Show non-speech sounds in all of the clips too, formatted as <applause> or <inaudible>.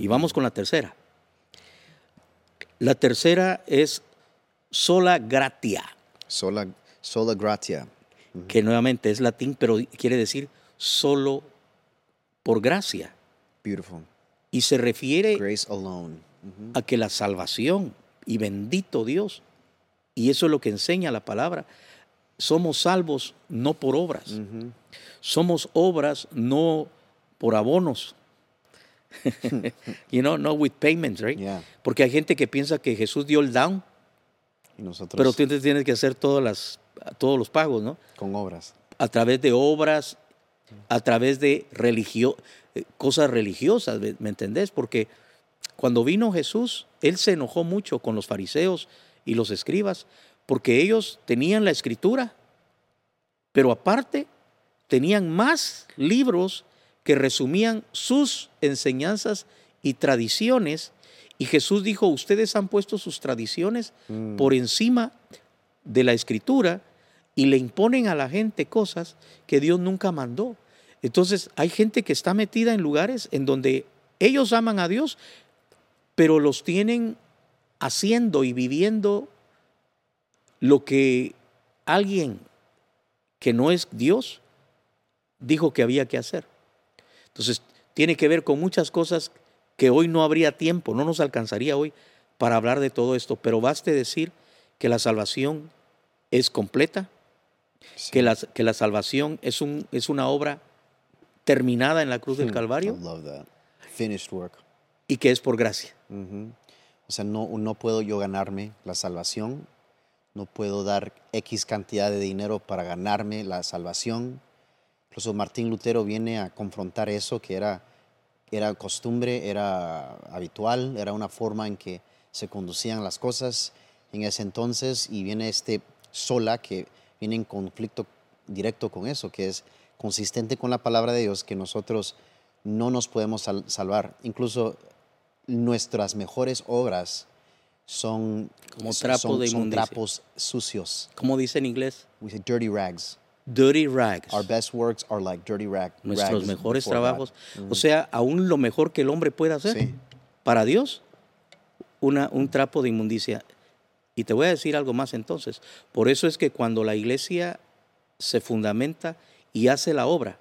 Y vamos con la tercera. La tercera es sola gratia, Sola, sola gratia. que nuevamente es latín, pero quiere decir solo por gracia. Beautiful. Y se refiere Grace alone. A que la salvación, y bendito Dios, y eso es lo que enseña la palabra, somos salvos no por obras, somos obras no por abonos. <laughs> you know, no with payments, right? Yeah. Porque hay gente que piensa que Jesús dio el down, Y nosotros pero tú tienes que hacer todas las, todos los pagos, ¿no? con obras. A través de obras, a través de religio, eh, cosas religiosas, ¿me me entendés? Porque cuando vino Jesús, Él se enojó mucho con los fariseos y los escribas, porque ellos tenían la escritura, pero aparte tenían más libros que resumían sus enseñanzas y tradiciones. Y Jesús dijo, ustedes han puesto sus tradiciones Mm. por encima de la escritura y le imponen a la gente cosas que Dios nunca mandó. Entonces hay gente que está metida en lugares en donde ellos aman a Dios, pero los tienen haciendo y viviendo lo que alguien que no es Dios dijo que había que hacer. Entonces tiene que ver con muchas cosas que hoy no habría tiempo, no nos alcanzaría hoy para hablar de todo esto, pero baste decir que la salvación es completa, Sí. que la, que la salvación es, un, es una obra terminada en la cruz del Hmm, Calvario I love that. Finished work. y que es por gracia. Ujú. O sea, no, no puedo yo ganarme la salvación, no puedo dar X cantidad de dinero para ganarme la salvación. Incluso Martín Lutero viene a confrontar eso, que era, era costumbre, era habitual, era una forma en que se conducían las cosas en ese entonces, y viene este sola que viene en conflicto directo con eso, que es consistente con la palabra de Dios, que nosotros no nos podemos sal- salvar. Incluso nuestras mejores obras son Como son- trapo son, son inmundicia. trapos sucios. Como dice en inglés, We say dirty rags. Dirty rags. Our best works are like dirty rag, Nuestros rags mejores trabajos. O sea, aún lo mejor que el hombre puede hacer Sí. para Dios, una, un trapo de inmundicia. Y te voy a decir algo más entonces. Por eso es que cuando la iglesia se fundamenta y hace la obra,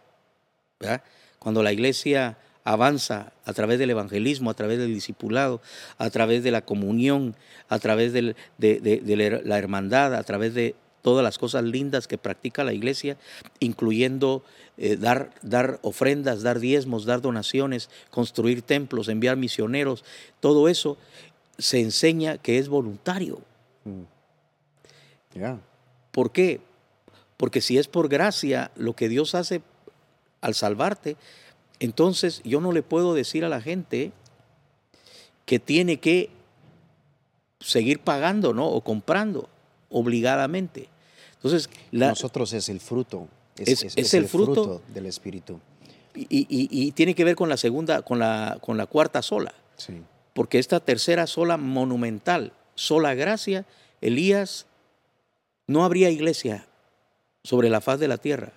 ¿verdad? cuando la iglesia avanza a través del evangelismo, a través del discipulado, a través de la comunión, a través del- de, de- la hermandad, a través de todas las cosas lindas que practica la iglesia, incluyendo eh, dar, dar ofrendas, dar diezmos, dar donaciones, construir templos, enviar misioneros, todo eso se enseña que es voluntario. Yeah. ¿Por qué? Porque si es por gracia lo que Dios hace al salvarte, entonces yo no le puedo decir a la gente que tiene que seguir pagando, ¿no? O comprando obligadamente. Entonces, la- Nosotros es el fruto. Es- es el fruto. del Espíritu. y, y- y tiene que ver con la segunda, con la, con la cuarta sola. Sí. Porque esta tercera sola monumental, sola gracia, Elías, no habría iglesia sobre la faz de la tierra.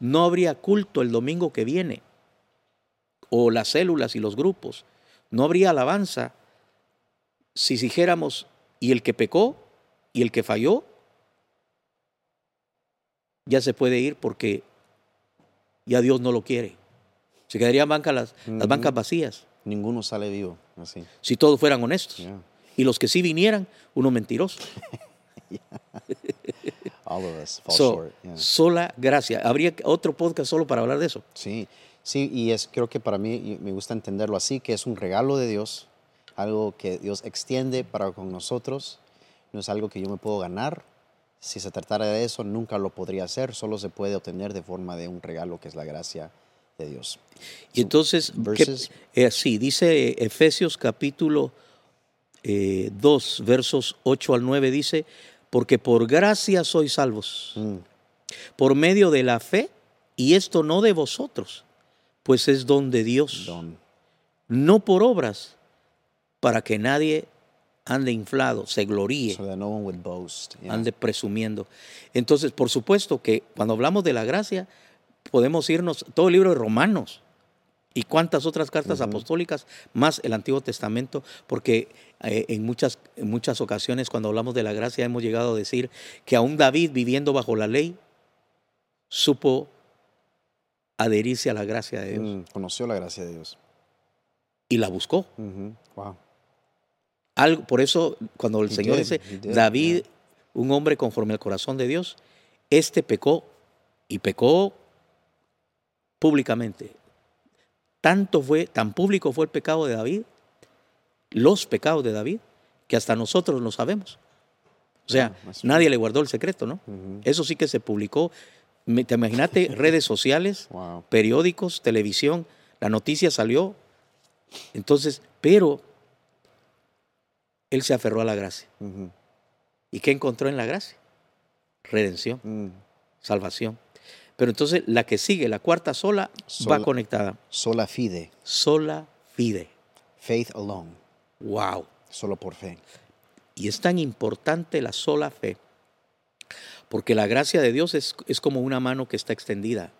No habría culto el domingo que viene. O las células y los grupos. No habría alabanza si dijéramos, y el que pecó y el que falló, ya se puede ir porque ya Dios no lo quiere. Se quedarían bancas las, las bancas vacías Ninguno sale vivo. Así. si todos fueran honestos. Yeah. Y los que sí vinieran, uno mentiroso. <laughs> All of us fall So, short. yeah. Sola gracia. Habría otro podcast solo para hablar de eso. Sí, sí, y es creo que para mí me gusta entenderlo así, que es un regalo de Dios, algo que Dios extiende para con nosotros, no es algo que yo me puedo ganar. Si se tratara de eso, nunca lo podría hacer, solo se puede obtener de forma de un regalo que es la gracia de Dios. Y entonces, ¿qué- verses. eh, sí, dice Efesios capítulo eh, 2, versos 8 al 9, dice, porque por gracia sois salvos, Mm, por medio de la fe, y esto no de vosotros, pues es don de Dios, don. no por obras, para que nadie ande inflado, se gloríe. So no one would boast. yeah. ande presumiendo. Entonces, por supuesto que cuando hablamos de la gracia, podemos irnos todo el libro de Romanos ¿Y cuántas otras cartas apostólicas más el Antiguo Testamento? Porque eh, en, muchas, en muchas ocasiones cuando hablamos de la gracia hemos llegado a decir que aún David viviendo bajo la ley supo adherirse a la gracia de Dios. Mm, conoció la gracia de Dios. Y la buscó. Wow. Algo, por eso cuando el Señor dice, David, un hombre conforme al corazón de Dios, este pecó y pecó públicamente. Tanto fue, tan público fue el pecado de David, los pecados de David, que hasta nosotros lo sabemos. O sea, ah, nadie le guardó el secreto, ¿no? Eso sí que se publicó. Te imagínate <laughs> redes sociales, periódicos, televisión, la noticia salió. Entonces, pero él se aferró a la gracia. ¿Y qué encontró en la gracia? Redención, mm. salvación. Pero entonces la que sigue, la cuarta sola, va conectada. Sola fide. Sola fide. Faith alone. Wow. Solo por fe. Y es tan importante la sola fe, porque la gracia de Dios es, es como una mano que está extendida.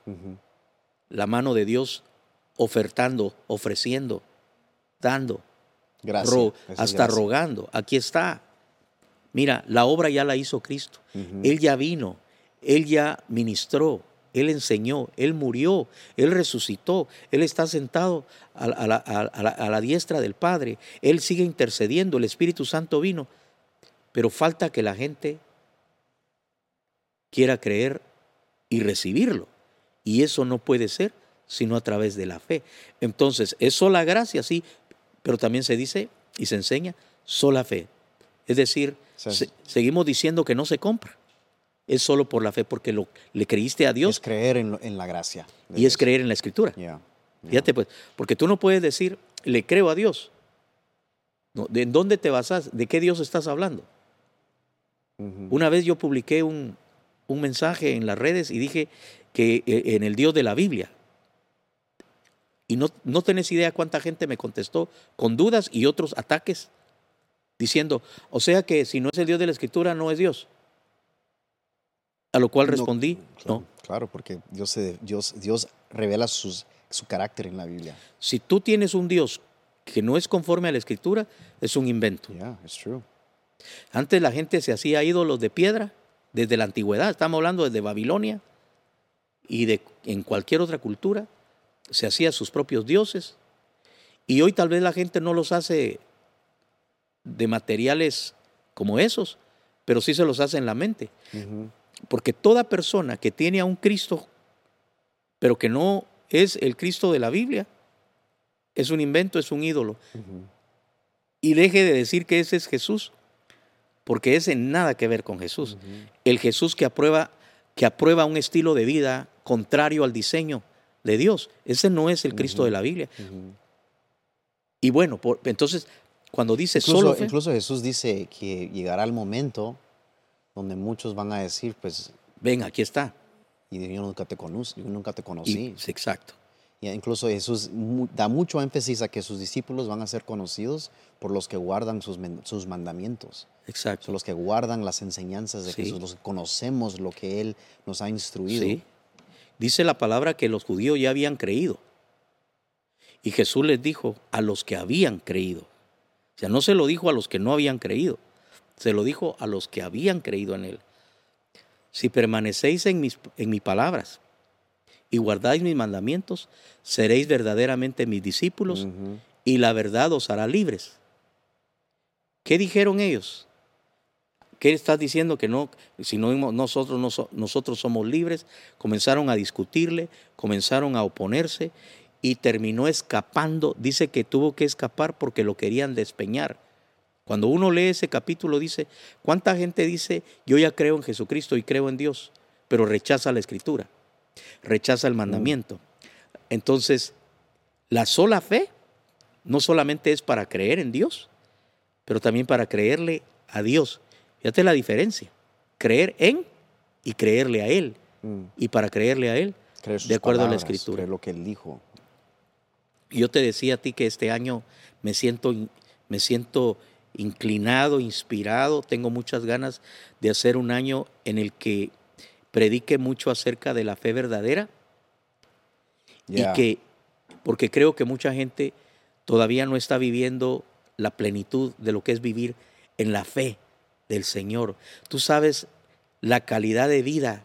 La mano de Dios ofertando, ofreciendo, dando. Gracias. hasta rogando. Aquí está. Mira, la obra ya la hizo Cristo. Él ya vino, Él ya ministró, Él enseñó, Él murió, Él resucitó, Él está sentado a, la, diestra del Padre, Él sigue intercediendo, el Espíritu Santo vino, pero falta que la gente quiera creer y recibirlo. Y eso no puede ser sino a través de la fe. Entonces, es sola gracia, sí, pero también se dice y se enseña sola fe. Es decir, seguimos diciendo que no se compra. Es solo por la fe, porque lo, le creíste a Dios. Es creer en, la gracia. Y es creer en la escritura. Fíjate, pues, porque tú no puedes decir, le creo a Dios. ¿De dónde te basas? ¿De qué Dios estás hablando? Una vez yo publiqué un, un mensaje en las redes y dije que eh, en el Dios de la Biblia, y no, no tenés idea cuánta gente me contestó con dudas y otros ataques, diciendo, o sea que si no es el Dios de la Escritura, no es Dios. A lo cual respondí, no. Claro, porque Dios, Dios, Dios revela sus, su carácter en la Biblia. Si tú tienes un Dios que no es conforme a la Escritura, es un invento. Yeah, it's true. Antes la gente se hacía ídolos de piedra desde la antigüedad, estamos hablando desde Babilonia y de en cualquier otra cultura se hacía sus propios dioses. Y hoy tal vez la gente no los hace de materiales como esos, pero sí se los hace en la mente. Porque toda persona que tiene a un Cristo, pero que no es el Cristo de la Biblia, es un invento, es un ídolo. Y deje de decir que ese es Jesús, porque ese nada que ver con Jesús. El Jesús que aprueba, que aprueba un estilo de vida contrario al diseño de Dios. Ese no es el Cristo de la Biblia. Y bueno, entonces, cuando dice incluso, solo Incluso Jesús dice que llegará el momento donde muchos van a decir, pues... Ven, aquí está. Y yo nunca te conocí. Yo nunca te conocí. exacto. Y incluso Jesús da mucho énfasis a que sus discípulos van a ser conocidos por los que guardan sus, sus mandamientos. Exacto. Son los que guardan las enseñanzas de Jesús, los que conocemos lo que Él nos ha instruido. Sí. Dice la palabra que los judíos ya habían creído. Y Jesús les dijo a los que habían creído. O sea, no se lo dijo a los que no habían creído, se lo dijo a los que habían creído en Él. Si permanecéis en mis, en mis palabras y guardáis mis mandamientos, seréis verdaderamente mis discípulos y la verdad os hará libres. ¿Qué dijeron ellos? ¿Qué estás diciendo que no, si no nosotros, nosotros somos libres? Comenzaron a discutirle, comenzaron a oponerse y terminó escapando. Dice que tuvo que escapar porque lo querían despeñar. Cuando uno lee ese capítulo dice, ¿cuánta gente dice, yo ya creo en Jesucristo y creo en Dios, pero rechaza la escritura, rechaza el mandamiento? Entonces, la sola fe no solamente es para creer en Dios, pero también para creerle a Dios Fíjate la diferencia. Creer en y creerle a Él. Mm. Y para creerle a Él, de acuerdo a la Escritura. Creer lo que Él dijo. Yo te decía a ti que este año me siento, me siento inclinado, inspirado, tengo muchas ganas de hacer un año en el que predique mucho acerca de la fe verdadera y que porque creo que mucha gente todavía no está viviendo la plenitud de lo que es vivir en la fe del Señor. Tú sabes la calidad de vida,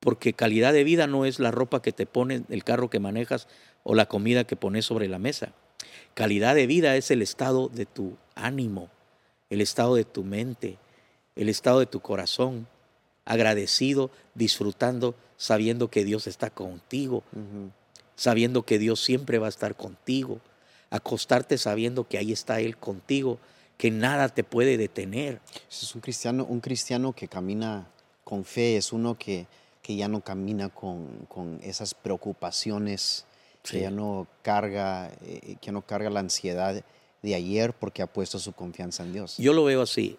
porque calidad de vida no es la ropa que te pones, el carro que manejas o la comida que pones sobre la mesa. Calidad de vida es el estado de tu ánimo, el estado de tu mente, el estado de tu corazón, agradecido, disfrutando, sabiendo que Dios está contigo, sabiendo que Dios siempre va a estar contigo, acostarte sabiendo que ahí está Él contigo, que nada te puede detener. Es un cristiano, un cristiano que camina con fe, es uno que, que ya no camina con, con esas preocupaciones, que ya no carga, eh, que no carga la ansiedad de ayer porque ha puesto su confianza en Dios. Yo lo veo así.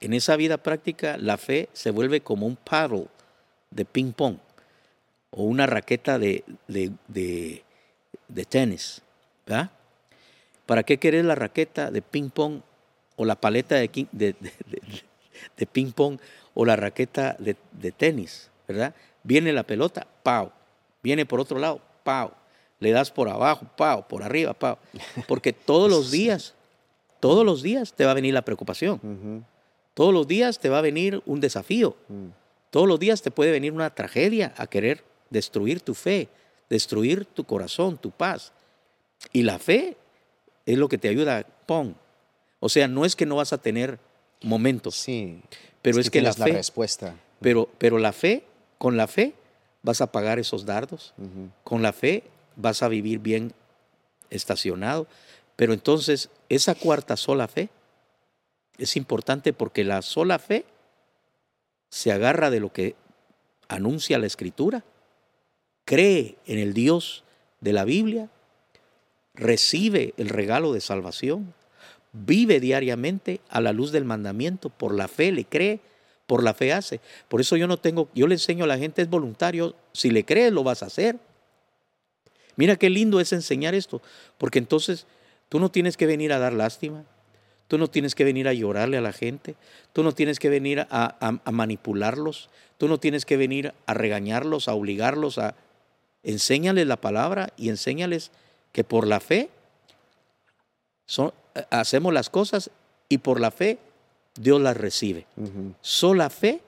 En esa vida práctica, la fe se vuelve como un paddle de ping pong o una raqueta de, de, de, tenis. ¿verdad? ¿Para qué querés la raqueta de ping pong o la paleta de, de, ping pong o la raqueta de, tenis? ¿verdad? Viene la pelota, ¡pau! Viene por otro lado, ¡pau! Le das por abajo, ¡pau! Por arriba, ¡pau! Porque <laughs> todos los días, todos los días te va a venir la preocupación. Todos los días te va a venir un desafío. Mm. Todos los días te puede venir una tragedia a querer destruir tu fe, destruir tu corazón, tu paz. Y la fe es lo que te ayuda, pon. O sea, no es que no vas a tener momentos. Sí. Pero es, que, la, fe, respuesta. Pero, pero la fe, con la fe vas a pagar esos dardos. Con la fe vas a vivir bien estacionado. Pero entonces, esa cuarta sola fe es importante porque la sola fe se agarra de lo que anuncia la Escritura, cree en el Dios de la Biblia, recibe el regalo de salvación, vive diariamente a la luz del mandamiento, por la fe le cree, por la fe hace. Por eso yo no tengo, yo le enseño a la gente, es voluntario, si le crees lo vas a hacer. Mira qué lindo es enseñar esto, porque entonces tú no tienes que venir a dar lástima, Tú no tienes que venir a llorarle a la gente, tú no tienes que venir a, manipularlos, tú no tienes que venir a regañarlos, a obligarlos a... Enséñales la palabra y enséñales que por la fe son, hacemos las cosas y por la fe Dios las recibe. Sola fe,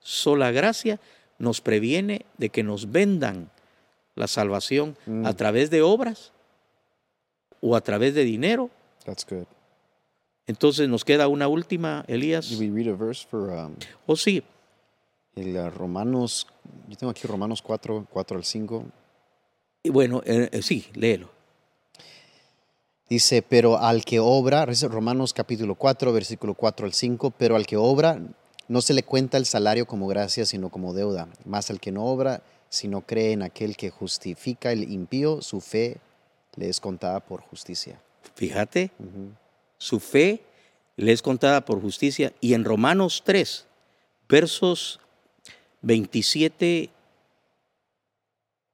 sola gracia nos previene de que nos vendan la salvación a mm. través de obras o a través de dinero entonces nos queda una última, Elías. Did we read a verse for, um, oh, sí. El uh, Romanos, yo tengo aquí Romanos 4, 4 al 5. Y bueno, eh, eh, sí, léelo. Dice, pero al que obra, Romanos capítulo 4, versículo 4 al 5, pero al que obra no se le cuenta el salario como gracia, sino como deuda. Más al que no obra, si no cree en aquel que justifica el impío, su fe le es contada por justicia. Fíjate, su fe le es contada por justicia. Y en Romanos 3, versos 27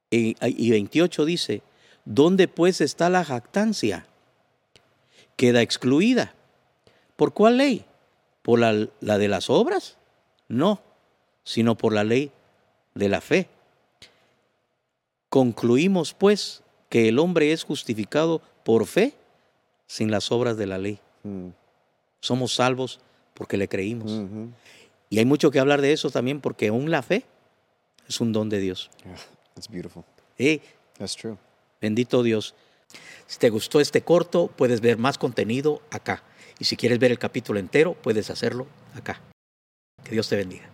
y 28 dice, ¿dónde pues está la jactancia? Queda excluida. ¿Por cuál ley? ¿Por la, la de las obras? No, sino por la ley de la fe. Concluimos pues que el hombre es justificado por fe sin las obras de la ley. Mm. Somos salvos porque le creímos. Y hay mucho que hablar de eso también porque aún la fe es un don de Dios. that's beautiful. that's true. Bendito Dios. Si te gustó este corto, puedes ver más contenido acá. Y si quieres ver el capítulo entero, puedes hacerlo acá. Que Dios te bendiga.